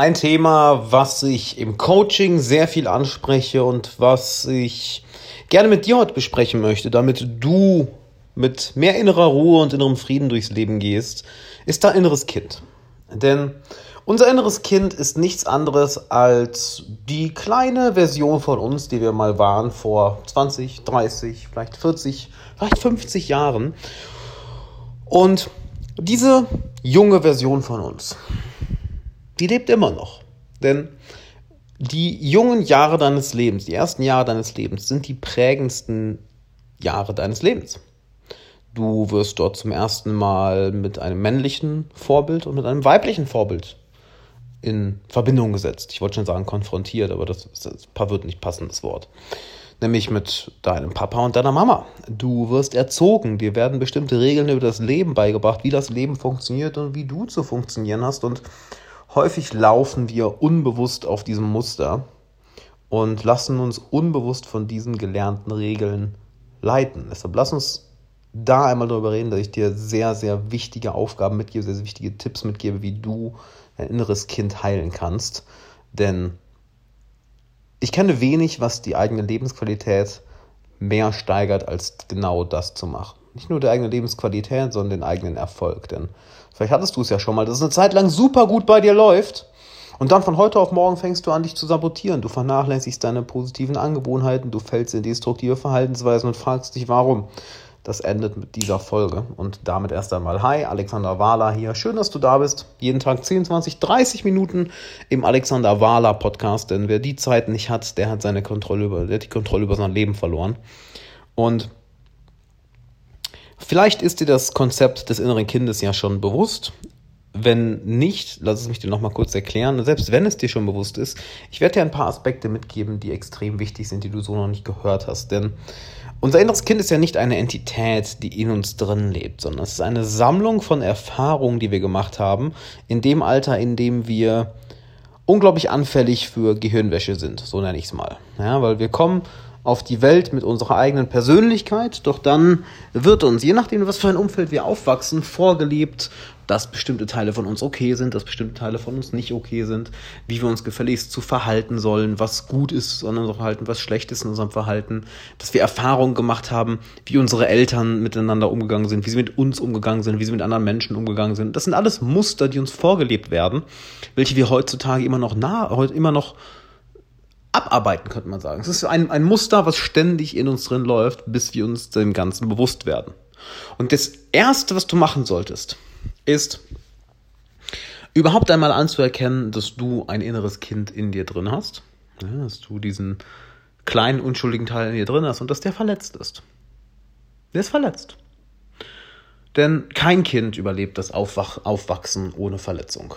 ein Thema, was ich im Coaching sehr viel anspreche und was ich gerne mit dir heute besprechen möchte, damit du mit mehr innerer Ruhe und innerem Frieden durchs Leben gehst, ist dein inneres Kind. Denn unser inneres Kind ist nichts anderes als die kleine Version von uns, die wir mal waren vor 20, 30, vielleicht 40, vielleicht 50 Jahren. Und diese junge Version von uns, die lebt immer noch. Denn die jungen Jahre deines Lebens, die ersten Jahre deines Lebens, sind die prägendsten Jahre deines Lebens. Du wirst dort zum ersten Mal mit einem männlichen Vorbild und mit einem weiblichen Vorbild in Verbindung gesetzt. Ich wollte schon sagen konfrontiert, aber das, das wird nicht passendes Wort. Nämlich mit deinem Papa und deiner Mama. Du wirst erzogen, dir werden bestimmte Regeln über das Leben beigebracht, wie das Leben funktioniert und wie du zu funktionieren hast. Und häufig laufen wir unbewusst auf diesem Muster und lassen uns unbewusst von diesen gelernten Regeln leiten. Deshalb lass uns da einmal darüber reden, dass ich dir sehr, sehr wichtige Aufgaben mitgebe, sehr, sehr wichtige Tipps mitgebe, wie du dein inneres Kind heilen kannst. Denn ich kenne wenig, was die eigene Lebensqualität mehr steigert, als genau das zu machen. Nicht nur die eigene Lebensqualität, sondern den eigenen Erfolg. Denn vielleicht hattest du es ja schon mal, dass es eine Zeit lang super gut bei dir läuft. Und dann von heute auf morgen fängst du an, dich zu sabotieren. Du vernachlässigst deine positiven Angewohnheiten, du fällst in destruktive Verhaltensweisen und fragst dich, warum. Das endet mit dieser Folge. Und damit erst einmal Hi, Alexander Wahler hier. Schön, dass du da bist. Jeden Tag 10, 20, 30 Minuten im Alexander Wahler Podcast. Denn wer die Zeit nicht hat, der hat seine Kontrolle über, der hat die Kontrolle über sein Leben verloren. Und vielleicht ist dir das Konzept des inneren Kindes ja schon bewusst. Wenn nicht, lass es mich dir nochmal kurz erklären. Selbst wenn es dir schon bewusst ist, ich werde dir ein paar Aspekte mitgeben, die extrem wichtig sind, die du so noch nicht gehört hast. Denn unser inneres Kind ist ja nicht eine Entität, die in uns drin lebt, sondern es ist eine Sammlung von Erfahrungen, die wir gemacht haben, in dem Alter, in dem wir unglaublich anfällig für Gehirnwäsche sind, so nenne ich es mal. Ja, weil wir kommen auf die Welt mit unserer eigenen Persönlichkeit, doch dann wird uns, je nachdem, was für ein Umfeld wir aufwachsen, vorgelebt, dass bestimmte Teile von uns okay sind, dass bestimmte Teile von uns nicht okay sind, wie wir uns gefälligst zu verhalten sollen, was gut ist an unserem Verhalten, was schlecht ist in unserem Verhalten, dass wir Erfahrungen gemacht haben, wie unsere Eltern miteinander umgegangen sind, wie sie mit uns umgegangen sind, wie sie mit anderen Menschen umgegangen sind. Das sind alles Muster, die uns vorgelebt werden, welche wir heutzutage immer noch nah, heute immer noch abarbeiten, könnte man sagen. Es ist ein, ein Muster, was ständig in uns drin läuft, bis wir uns dem Ganzen bewusst werden. Und das Erste, was du machen solltest, ist überhaupt einmal anzuerkennen, dass du ein inneres Kind in dir drin hast, dass du diesen kleinen unschuldigen Teil in dir drin hast und dass der verletzt ist. Der ist verletzt. Denn kein Kind überlebt das Aufwach Aufwachsen ohne Verletzung.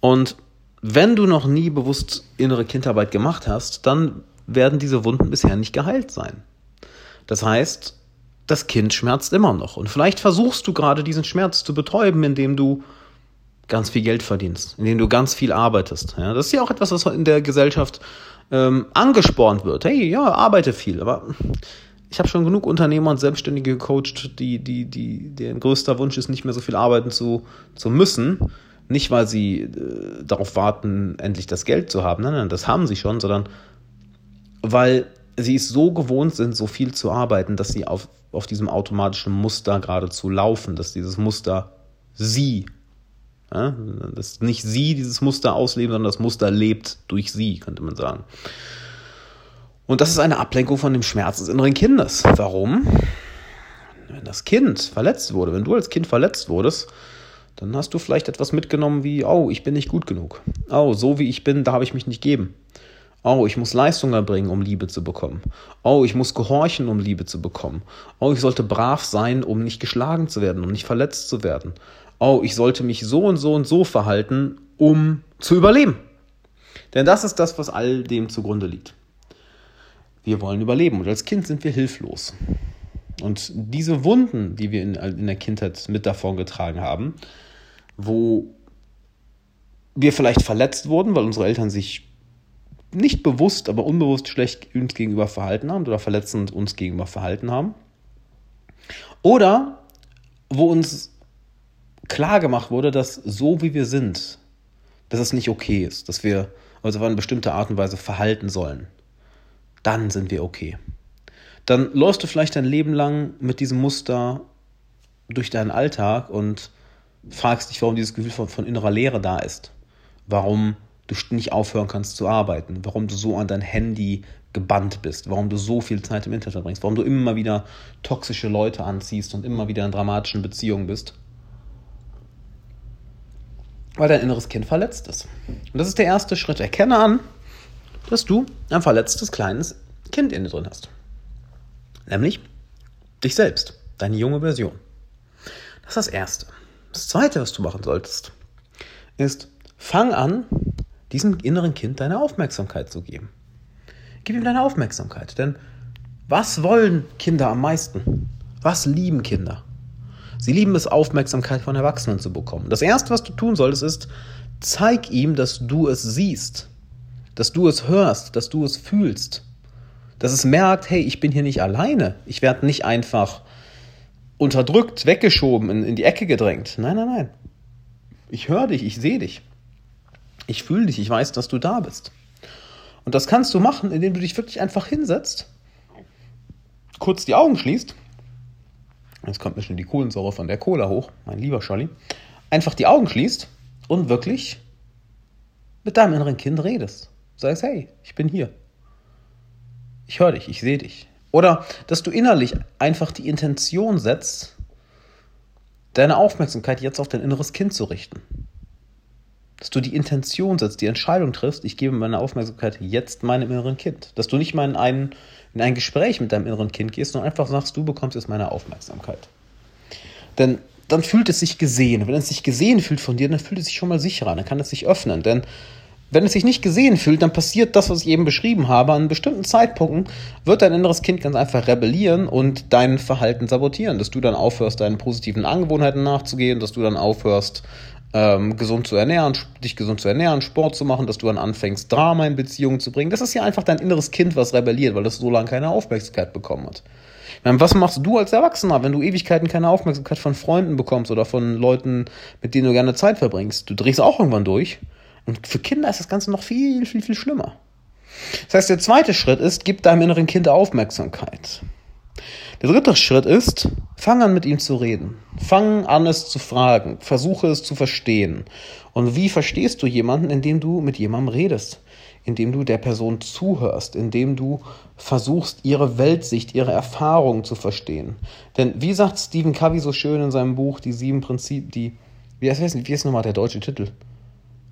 Und wenn du noch nie bewusst innere Kindarbeit gemacht hast, dann werden diese Wunden bisher nicht geheilt sein. Das heißt, das Kind schmerzt immer noch. Und vielleicht versuchst du gerade diesen Schmerz zu betäuben, indem du ganz viel Geld verdienst, indem du ganz viel arbeitest. Ja, das ist ja auch etwas, was in der Gesellschaft ähm, angespornt wird. Hey, ja, arbeite viel. Aber ich habe schon genug Unternehmer und Selbstständige gecoacht, die, die, die, deren größter Wunsch ist, nicht mehr so viel arbeiten zu, zu müssen. Nicht, weil sie äh, darauf warten, endlich das Geld zu haben. Nein, nein, das haben sie schon, sondern weil sie es so gewohnt sind, so viel zu arbeiten, dass sie auf, auf diesem automatischen Muster geradezu laufen, dass dieses Muster sie, ja, dass nicht sie dieses Muster ausleben, sondern das Muster lebt durch sie, könnte man sagen. Und das ist eine Ablenkung von dem Schmerz des inneren Kindes. Warum? Wenn das Kind verletzt wurde, wenn du als Kind verletzt wurdest, dann hast du vielleicht etwas mitgenommen wie, oh, ich bin nicht gut genug. Oh, so wie ich bin, darf ich mich nicht geben. Oh, ich muss Leistung erbringen, um Liebe zu bekommen. Oh, ich muss gehorchen, um Liebe zu bekommen. Oh, ich sollte brav sein, um nicht geschlagen zu werden, um nicht verletzt zu werden. Oh, ich sollte mich so und so und so verhalten, um zu überleben. Denn das ist das, was all dem zugrunde liegt. Wir wollen überleben und als Kind sind wir hilflos. Und diese Wunden, die wir in, in der Kindheit mit davon getragen haben, wo wir vielleicht verletzt wurden, weil unsere Eltern sich nicht bewusst, aber unbewusst schlecht uns gegenüber verhalten haben oder verletzend uns gegenüber verhalten haben. Oder wo uns klar gemacht wurde, dass so wie wir sind, dass es nicht okay ist, dass wir uns auf eine bestimmte Art und Weise verhalten sollen, dann sind wir okay. Dann läufst du vielleicht dein Leben lang mit diesem Muster durch deinen Alltag und fragst dich, warum dieses Gefühl von, von innerer Leere da ist. Warum du nicht aufhören kannst zu arbeiten, warum du so an dein Handy gebannt bist, warum du so viel Zeit im Internet verbringst, warum du immer wieder toxische Leute anziehst und immer wieder in dramatischen Beziehungen bist. Weil dein inneres Kind verletzt ist. Und das ist der erste Schritt. Erkenne an, dass du ein verletztes kleines Kind in dir drin hast. Nämlich dich selbst, deine junge Version. Das ist das Erste. Das Zweite, was du machen solltest, ist, fang an, diesem inneren Kind deine Aufmerksamkeit zu geben. Gib ihm deine Aufmerksamkeit. Denn was wollen Kinder am meisten? Was lieben Kinder? Sie lieben es, Aufmerksamkeit von Erwachsenen zu bekommen. Das Erste, was du tun solltest, ist, zeig ihm, dass du es siehst, dass du es hörst, dass du es fühlst, dass es merkt, hey, ich bin hier nicht alleine. Ich werde nicht einfach unterdrückt, weggeschoben, in, in die Ecke gedrängt. Nein, nein, nein. Ich höre dich, ich sehe dich. Ich fühle dich, ich weiß, dass du da bist. Und das kannst du machen, indem du dich wirklich einfach hinsetzt, kurz die Augen schließt. Jetzt kommt mir schon die Kohlensäure von der Cola hoch, mein lieber Scholli. Einfach die Augen schließt und wirklich mit deinem inneren Kind redest. Sagst, hey, ich bin hier. Ich höre dich, ich sehe dich. Oder dass du innerlich einfach die Intention setzt, deine Aufmerksamkeit jetzt auf dein inneres Kind zu richten dass du die Intention setzt, die Entscheidung triffst, ich gebe meine Aufmerksamkeit jetzt meinem inneren Kind. Dass du nicht mal in ein, in ein Gespräch mit deinem inneren Kind gehst, sondern einfach sagst, du bekommst jetzt meine Aufmerksamkeit. Denn dann fühlt es sich gesehen. Wenn es sich gesehen fühlt von dir, dann fühlt es sich schon mal sicherer, dann kann es sich öffnen. Denn wenn es sich nicht gesehen fühlt, dann passiert das, was ich eben beschrieben habe. An bestimmten Zeitpunkten wird dein inneres Kind ganz einfach rebellieren und dein Verhalten sabotieren. Dass du dann aufhörst, deinen positiven Angewohnheiten nachzugehen, dass du dann aufhörst, ähm, gesund zu ernähren, dich gesund zu ernähren, Sport zu machen, dass du dann anfängst, Drama in Beziehungen zu bringen. Das ist ja einfach dein inneres Kind, was rebelliert, weil das so lange keine Aufmerksamkeit bekommen hat. Was machst du als Erwachsener, wenn du Ewigkeiten keine Aufmerksamkeit von Freunden bekommst oder von Leuten, mit denen du gerne Zeit verbringst? Du drehst auch irgendwann durch. Und für Kinder ist das Ganze noch viel, viel, viel schlimmer. Das heißt, der zweite Schritt ist, gib deinem inneren Kind Aufmerksamkeit. Der dritte Schritt ist, fang an mit ihm zu reden. Fang an es zu fragen. Versuche es zu verstehen. Und wie verstehst du jemanden, indem du mit jemandem redest? Indem du der Person zuhörst, indem du versuchst, ihre Weltsicht, ihre Erfahrungen zu verstehen. Denn wie sagt Stephen Covey so schön in seinem Buch, die sieben Prinzipien, die, wie heißt, wie ist nochmal der deutsche Titel?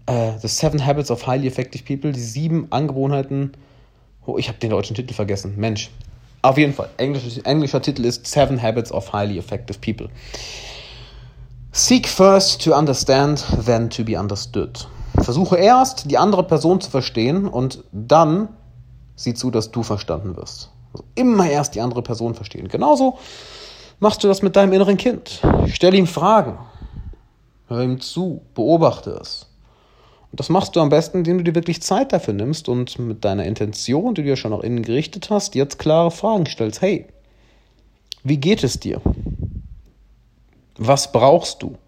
Uh, The Seven Habits of Highly Effective People, die sieben Angewohnheiten. Oh, ich habe den deutschen Titel vergessen. Mensch, auf jeden Fall. Englisch, englischer Titel ist Seven Habits of Highly Effective People. Seek first to understand, then to be understood. Versuche erst, die andere Person zu verstehen und dann sieh zu, dass du verstanden wirst. Also immer erst die andere Person verstehen. Genauso machst du das mit deinem inneren Kind. Stell ihm Fragen. Hör ihm zu. Beobachte es. Und das machst du am besten, indem du dir wirklich Zeit dafür nimmst und mit deiner Intention, die du ja schon nach innen gerichtet hast, jetzt klare Fragen stellst. Hey, wie geht es dir? Was brauchst du?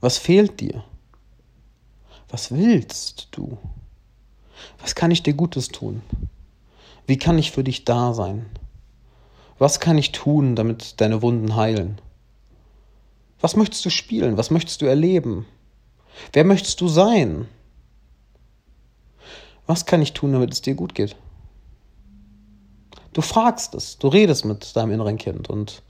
Was fehlt dir? Was willst du? Was kann ich dir Gutes tun? Wie kann ich für dich da sein? Was kann ich tun, damit deine Wunden heilen? Was möchtest du spielen? Was möchtest du erleben? Wer möchtest du sein? Was kann ich tun, damit es dir gut geht? Du fragst es, du redest mit deinem inneren Kind und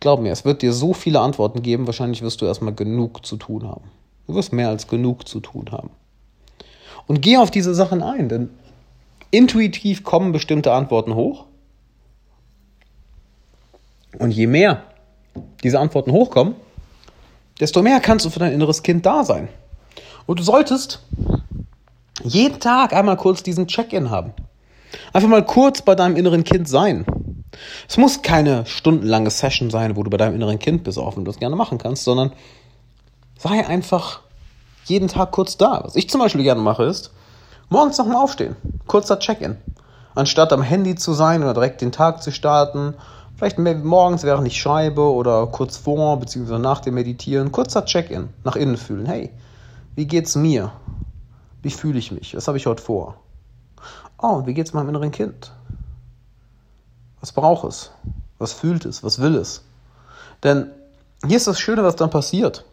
glaub mir, es wird dir so viele Antworten geben, wahrscheinlich wirst du erstmal genug zu tun haben. Du wirst mehr als genug zu tun haben. Und geh auf diese Sachen ein, denn intuitiv kommen bestimmte Antworten hoch. Und je mehr diese Antworten hochkommen, desto mehr kannst du für dein inneres Kind da sein. Und du solltest jeden Tag einmal kurz diesen Check-in haben. Einfach mal kurz bei deinem inneren Kind sein. Es muss keine stundenlange Session sein, wo du bei deinem inneren Kind bist, auch wenn du das gerne machen kannst, sondern sei einfach jeden Tag kurz da. Was ich zum Beispiel gerne mache, ist morgens nochmal aufstehen. Kurzer Check-in. Anstatt am Handy zu sein oder direkt den Tag zu starten Vielleicht morgens, während ich schreibe oder kurz vor bzw. nach dem Meditieren, kurzer Check-in, nach innen fühlen. Hey, Wie geht's mir? Wie fühle ich mich? Was habe ich heute vor? Oh, wie geht's meinem inneren Kind? Was braucht es? Was fühlt es? Was will es? Denn hier ist das Schöne, was dann passiert.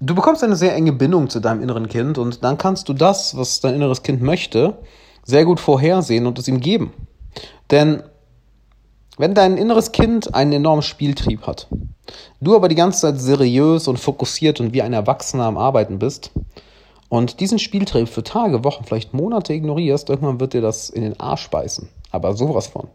Du bekommst eine sehr enge Bindung zu deinem inneren Kind und dann kannst du das, was dein inneres Kind möchte, sehr gut vorhersehen und es ihm geben. Denn wenn dein inneres Kind einen enormen Spieltrieb hat, du aber die ganze Zeit seriös und fokussiert und wie ein Erwachsener am Arbeiten bist und diesen Spieltrieb für Tage, Wochen, vielleicht Monate ignorierst, irgendwann wird dir das in den Arsch beißen. Aber sowas von.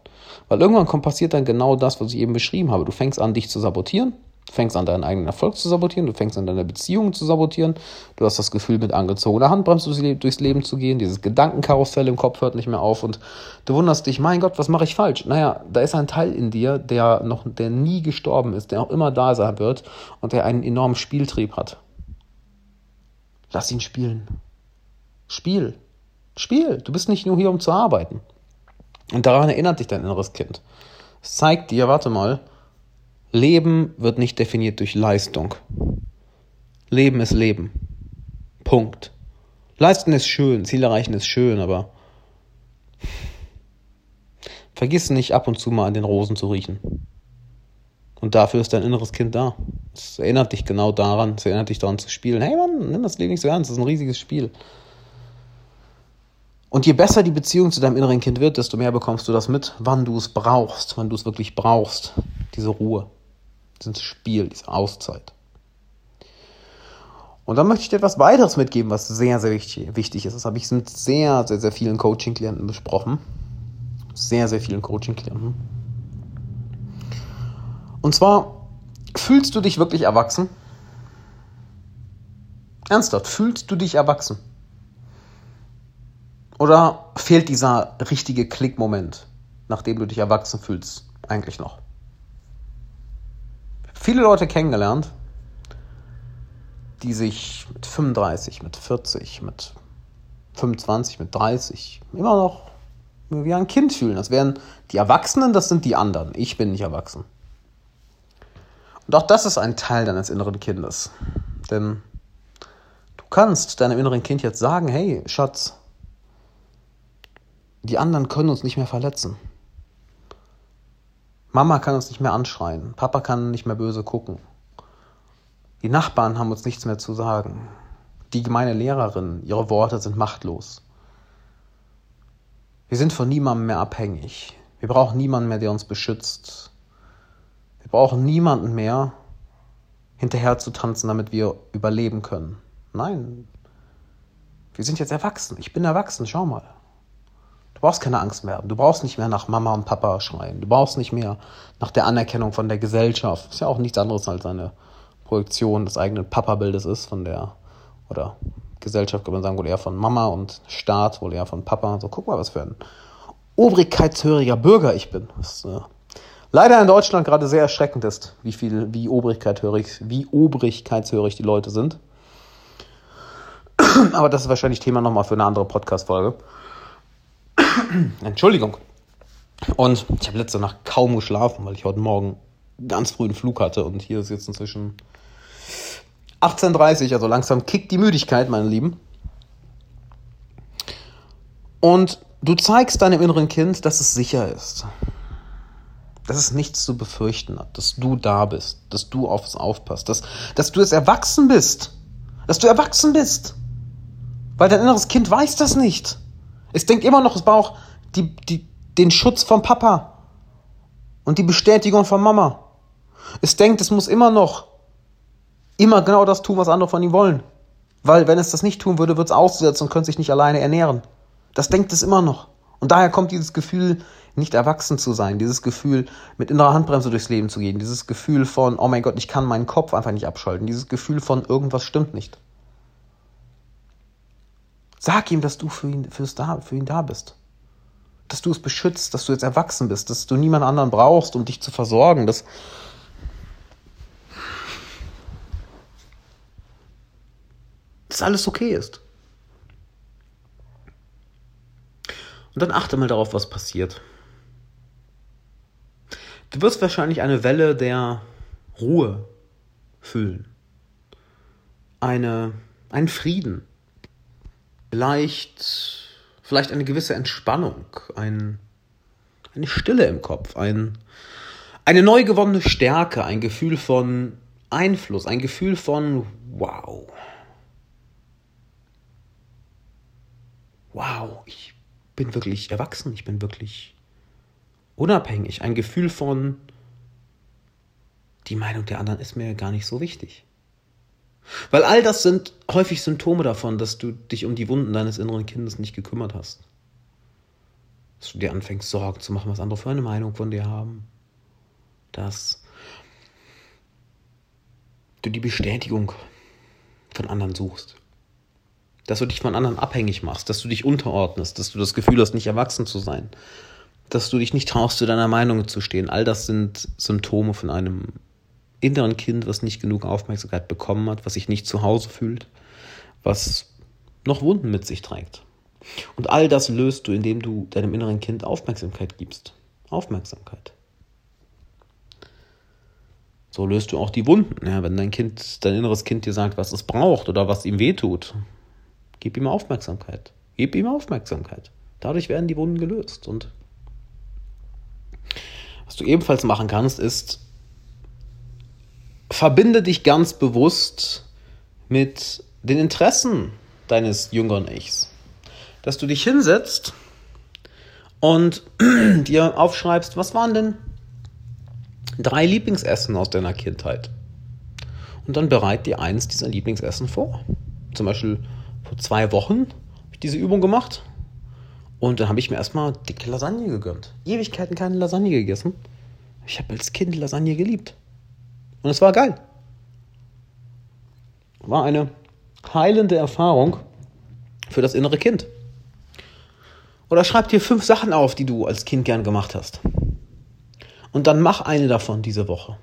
Weil irgendwann kommt, passiert dann genau das, was ich eben beschrieben habe. Du fängst an, dich zu sabotieren, Du fängst an, deinen eigenen Erfolg zu sabotieren, du fängst an, deine Beziehungen zu sabotieren, du hast das Gefühl, mit angezogener Handbremse durchs Leben zu gehen, dieses Gedankenkarussell im Kopf hört nicht mehr auf und du wunderst dich, mein Gott, was mache ich falsch? Naja, da ist ein Teil in dir, der noch, der nie gestorben ist, der auch immer da sein wird und der einen enormen Spieltrieb hat. Lass ihn spielen. Spiel. Spiel. Du bist nicht nur hier, um zu arbeiten. Und daran erinnert dich dein inneres Kind. Es zeigt dir, warte mal, Leben wird nicht definiert durch Leistung. Leben ist Leben. Punkt. Leisten ist schön, Ziel erreichen ist schön, aber vergiss nicht ab und zu mal an den Rosen zu riechen. Und dafür ist dein inneres Kind da. Es erinnert dich genau daran, es erinnert dich daran zu spielen. Hey Mann, nimm das Leben nicht so ernst, das ist ein riesiges Spiel. Und je besser die Beziehung zu deinem inneren Kind wird, desto mehr bekommst du das mit, wann du es brauchst, wann du es wirklich brauchst, diese Ruhe dieses Spiel, diese Auszeit. Und dann möchte ich dir etwas weiteres mitgeben, was sehr, sehr wichtig ist. Das habe ich mit sehr, sehr, sehr vielen Coaching-Klienten besprochen. Sehr, sehr vielen Coaching-Klienten. Und zwar, fühlst du dich wirklich erwachsen? Ernsthaft, fühlst du dich erwachsen? Oder fehlt dieser richtige Klickmoment, nachdem du dich erwachsen fühlst, eigentlich noch? Viele Leute kennengelernt, die sich mit 35, mit 40, mit 25, mit 30 immer noch wie ein Kind fühlen. Das wären die Erwachsenen, das sind die anderen. Ich bin nicht erwachsen. Und auch das ist ein Teil deines inneren Kindes. Denn du kannst deinem inneren Kind jetzt sagen, hey, Schatz, die anderen können uns nicht mehr verletzen. Mama kann uns nicht mehr anschreien, Papa kann nicht mehr böse gucken. Die Nachbarn haben uns nichts mehr zu sagen. Die gemeine Lehrerin, ihre Worte sind machtlos. Wir sind von niemandem mehr abhängig. Wir brauchen niemanden mehr, der uns beschützt. Wir brauchen niemanden mehr, hinterher zu tanzen, damit wir überleben können. Nein, wir sind jetzt erwachsen. Ich bin erwachsen, schau mal. Brauchst keine Angst mehr. Du brauchst nicht mehr nach Mama und Papa schreien. Du brauchst nicht mehr nach der Anerkennung von der Gesellschaft. Ist ja auch nichts anderes als eine Projektion des eigenen Papa-Bildes ist von der, oder Gesellschaft kann man sagen, wohl eher von Mama und Staat, wohl eher von Papa. So, guck mal, was für ein obrigkeitshöriger Bürger ich bin. Was äh, leider in Deutschland gerade sehr erschreckend ist, wie viel, wie obrigkeitshörig, wie obrigkeitshörig die Leute sind. Aber das ist wahrscheinlich Thema nochmal für eine andere Podcast-Folge. Entschuldigung. Und ich habe letzte Nacht kaum geschlafen, weil ich heute Morgen ganz früh einen Flug hatte und hier ist jetzt inzwischen 18.30 Uhr, also langsam kickt die Müdigkeit, meine Lieben. Und du zeigst deinem inneren Kind, dass es sicher ist. Dass es nichts zu befürchten hat, dass du da bist, dass du auf es aufpasst, dass, dass du es erwachsen bist. Dass du erwachsen bist. Weil dein inneres Kind weiß das nicht. Es denkt immer noch, es braucht die, die, den Schutz vom Papa und die Bestätigung von Mama. Es denkt, es muss immer noch immer genau das tun, was andere von ihm wollen. Weil wenn es das nicht tun würde, wird es aussetzen und könnte sich nicht alleine ernähren. Das denkt es immer noch. Und daher kommt dieses Gefühl, nicht erwachsen zu sein, dieses Gefühl, mit innerer Handbremse durchs Leben zu gehen, dieses Gefühl von, oh mein Gott, ich kann meinen Kopf einfach nicht abschalten, dieses Gefühl von, irgendwas stimmt nicht. Sag ihm, dass du für ihn, fürs da, für ihn da bist. Dass du es beschützt, dass du jetzt erwachsen bist, dass du niemand anderen brauchst, um dich zu versorgen, dass, dass alles okay ist. Und dann achte mal darauf, was passiert. Du wirst wahrscheinlich eine Welle der Ruhe fühlen. Eine einen Frieden, vielleicht, vielleicht eine gewisse Entspannung, ein, eine Stille im Kopf, ein, eine neu gewonnene Stärke, ein Gefühl von Einfluss, ein Gefühl von wow. Wow, ich bin wirklich erwachsen, ich bin wirklich unabhängig, ein Gefühl von die Meinung der anderen ist mir gar nicht so wichtig. Weil all das sind häufig Symptome davon, dass du dich um die Wunden deines inneren Kindes nicht gekümmert hast. Dass du dir anfängst, Sorgen zu machen, was andere für eine Meinung von dir haben. Dass du die Bestätigung von anderen suchst. Dass du dich von anderen abhängig machst, dass du dich unterordnest, dass du das Gefühl hast, nicht erwachsen zu sein, dass du dich nicht traust, zu deiner Meinung zu stehen. All das sind Symptome von einem inneren Kind, was nicht genug Aufmerksamkeit bekommen hat, was sich nicht zu Hause fühlt, was noch Wunden mit sich trägt. Und all das löst du, indem du deinem inneren Kind Aufmerksamkeit gibst. Aufmerksamkeit. So löst du auch die Wunden. Ja, wenn dein Kind, dein inneres Kind dir sagt, was es braucht oder was ihm wehtut, gib ihm Aufmerksamkeit. Gib ihm Aufmerksamkeit. Dadurch werden die Wunden gelöst. Und was du ebenfalls machen kannst, ist verbinde dich ganz bewusst mit den Interessen deines jüngeren Ichs. Dass du dich hinsetzt und dir aufschreibst, was waren denn drei Lieblingsessen aus deiner Kindheit? Und dann bereit dir eins dieser Lieblingsessen vor. Zum Beispiel vor zwei Wochen habe ich diese Übung gemacht und dann habe ich mir erstmal dicke Lasagne gegönnt. Ewigkeiten keine Lasagne gegessen. Ich habe als Kind Lasagne geliebt. Und es war geil. War eine heilende Erfahrung für das innere Kind. Oder schreib dir fünf Sachen auf, die du als Kind gern gemacht hast. Und dann mach eine davon diese Woche.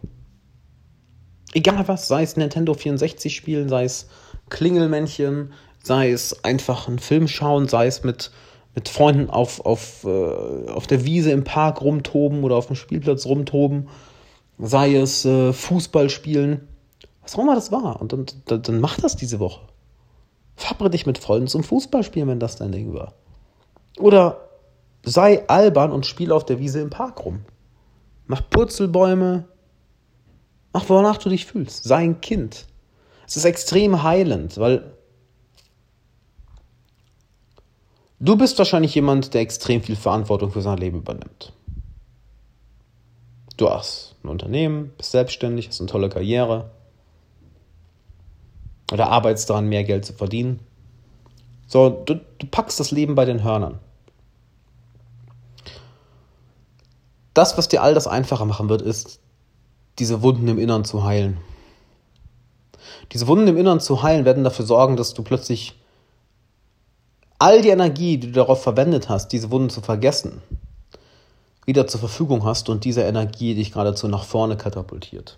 Egal was, sei es Nintendo 64 spielen, sei es Klingelmännchen, sei es einfach einen Film schauen, sei es mit, mit Freunden auf, auf, äh, auf der Wiese im Park rumtoben oder auf dem Spielplatz rumtoben sei es äh, Fußball spielen, was auch immer das war. Und, und dann, dann mach das diese Woche. Fabre dich mit Freunden zum Fußballspielen, wenn das dein Ding war. Oder sei albern und spiel auf der Wiese im Park rum. Mach Purzelbäume. Mach, wonach du dich fühlst. Sei ein Kind. Es ist extrem heilend, weil du bist wahrscheinlich jemand, der extrem viel Verantwortung für sein Leben übernimmt. Du hast ein Unternehmen, bist selbstständig, hast eine tolle Karriere oder arbeitest daran, mehr Geld zu verdienen. So, du, du packst das Leben bei den Hörnern. Das, was dir all das einfacher machen wird, ist, diese Wunden im Innern zu heilen. Diese Wunden im Innern zu heilen werden dafür sorgen, dass du plötzlich all die Energie, die du darauf verwendet hast, diese Wunden zu vergessen, wieder zur Verfügung hast und diese Energie dich geradezu nach vorne katapultiert.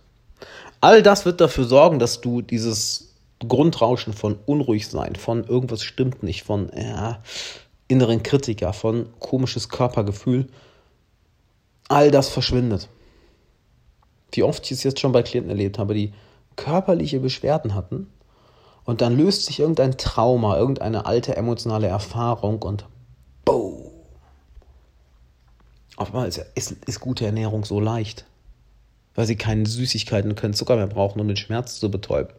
All das wird dafür sorgen, dass du dieses Grundrauschen von Unruhigsein, von irgendwas stimmt nicht, von äh, inneren Kritiker, von komisches Körpergefühl, all das verschwindet. Wie oft ich es jetzt schon bei Klienten erlebt habe, die körperliche Beschwerden hatten und dann löst sich irgendein Trauma, irgendeine alte emotionale Erfahrung und boom, auf einmal ist, ist, ist gute Ernährung so leicht. Weil sie keine Süßigkeiten und keinen Zucker mehr brauchen, um den Schmerz zu betäuben.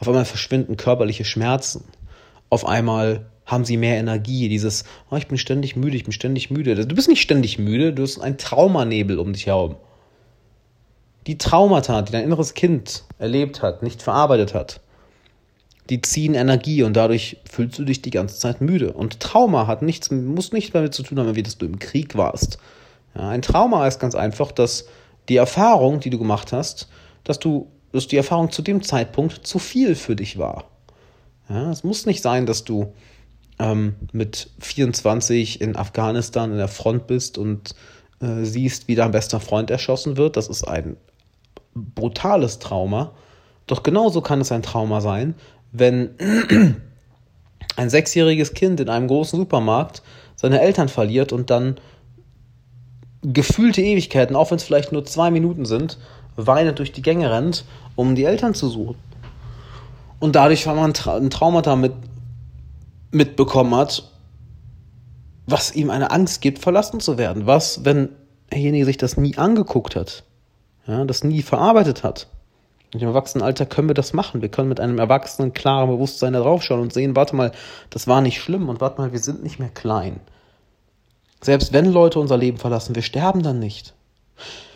Auf einmal verschwinden körperliche Schmerzen. Auf einmal haben sie mehr Energie. Dieses, oh, ich bin ständig müde, ich bin ständig müde. Du bist nicht ständig müde, du hast einen Traumanebel um dich herum. Die Traumata, die dein inneres Kind erlebt hat, nicht verarbeitet hat, die ziehen Energie und dadurch fühlst du dich die ganze Zeit müde. Und Trauma hat nichts, muss nichts damit zu tun haben, wie dass du im Krieg warst ja, ein Trauma ist ganz einfach, dass die Erfahrung, die du gemacht hast, dass du, dass die Erfahrung zu dem Zeitpunkt zu viel für dich war. Ja, es muss nicht sein, dass du ähm, mit 24 in Afghanistan in der Front bist und äh, siehst, wie dein bester Freund erschossen wird. Das ist ein brutales Trauma. Doch genauso kann es ein Trauma sein, wenn ein sechsjähriges Kind in einem großen Supermarkt seine Eltern verliert und dann gefühlte Ewigkeiten, auch wenn es vielleicht nur zwei Minuten sind, weinend durch die Gänge rennt, um die Eltern zu suchen. und dadurch, weil man ein Traumata mit, mitbekommen hat, was ihm eine Angst gibt, verlassen zu werden. Was, wenn derjenige sich das nie angeguckt hat, ja, das nie verarbeitet hat. Und im Erwachsenenalter können wir das machen. Wir können mit einem erwachsenen, klaren Bewusstsein da draufschauen und sehen, warte mal, das war nicht schlimm und warte mal, wir sind nicht mehr klein. Selbst wenn Leute unser Leben verlassen, wir sterben dann nicht.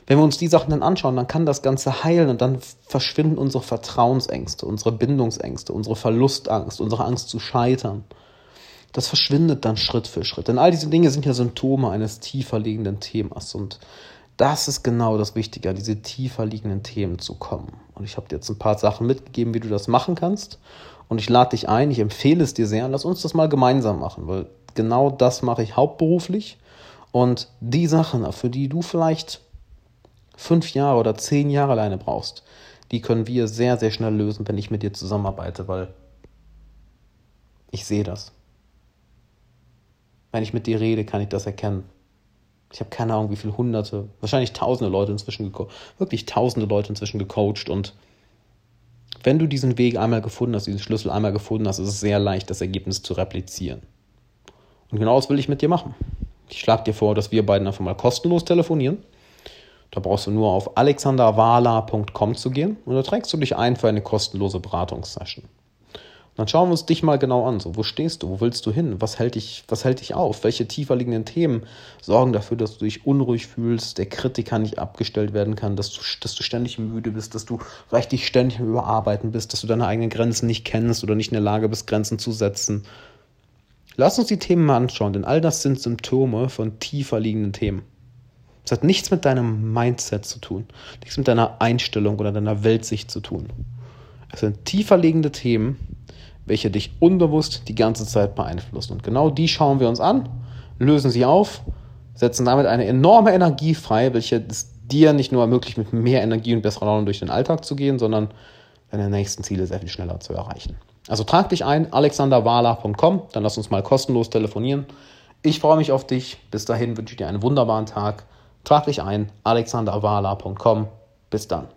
Wenn wir uns die Sachen dann anschauen, dann kann das Ganze heilen und dann verschwinden unsere Vertrauensängste, unsere Bindungsängste, unsere Verlustangst, unsere Angst zu scheitern. Das verschwindet dann Schritt für Schritt. Denn all diese Dinge sind ja Symptome eines tiefer liegenden Themas. Und das ist genau das Wichtige, an diese tiefer liegenden Themen zu kommen. Und ich habe dir jetzt ein paar Sachen mitgegeben, wie du das machen kannst. Und ich lade dich ein, ich empfehle es dir sehr, lass uns das mal gemeinsam machen, weil genau das mache ich hauptberuflich. Und die Sachen, für die du vielleicht fünf Jahre oder zehn Jahre alleine brauchst, die können wir sehr, sehr schnell lösen, wenn ich mit dir zusammenarbeite, weil ich sehe das. Wenn ich mit dir rede, kann ich das erkennen. Ich habe keine Ahnung, wie viele hunderte, wahrscheinlich tausende Leute inzwischen, wirklich tausende Leute inzwischen gecoacht und wenn du diesen Weg einmal gefunden hast, diesen Schlüssel einmal gefunden hast, ist es sehr leicht, das Ergebnis zu replizieren. Und genau das will ich mit dir machen. Ich schlage dir vor, dass wir beiden einfach mal kostenlos telefonieren. Da brauchst du nur auf alexanderwala.com zu gehen und da trägst du dich ein für eine kostenlose Beratungssession. Dann schauen wir uns dich mal genau an. So, wo stehst du? Wo willst du hin? Was hält dich, was hält dich auf? Welche tiefer liegenden Themen sorgen dafür, dass du dich unruhig fühlst, der Kritiker nicht abgestellt werden kann, dass du, dass du ständig müde bist, dass du vielleicht dich ständig Überarbeiten bist, dass du deine eigenen Grenzen nicht kennst oder nicht in der Lage bist, Grenzen zu setzen. Lass uns die Themen mal anschauen, denn all das sind Symptome von tiefer liegenden Themen. Es hat nichts mit deinem Mindset zu tun, nichts mit deiner Einstellung oder deiner Weltsicht zu tun. Es sind tiefer liegende Themen, welche dich unbewusst die ganze Zeit beeinflussen. Und genau die schauen wir uns an, lösen sie auf, setzen damit eine enorme Energie frei, welche es dir nicht nur ermöglicht, mit mehr Energie und besserer Laune durch den Alltag zu gehen, sondern deine nächsten Ziele sehr viel schneller zu erreichen. Also trag dich ein, alexanderwala.com, dann lass uns mal kostenlos telefonieren. Ich freue mich auf dich. Bis dahin wünsche ich dir einen wunderbaren Tag. Trag dich ein, alexanderwala.com. Bis dann.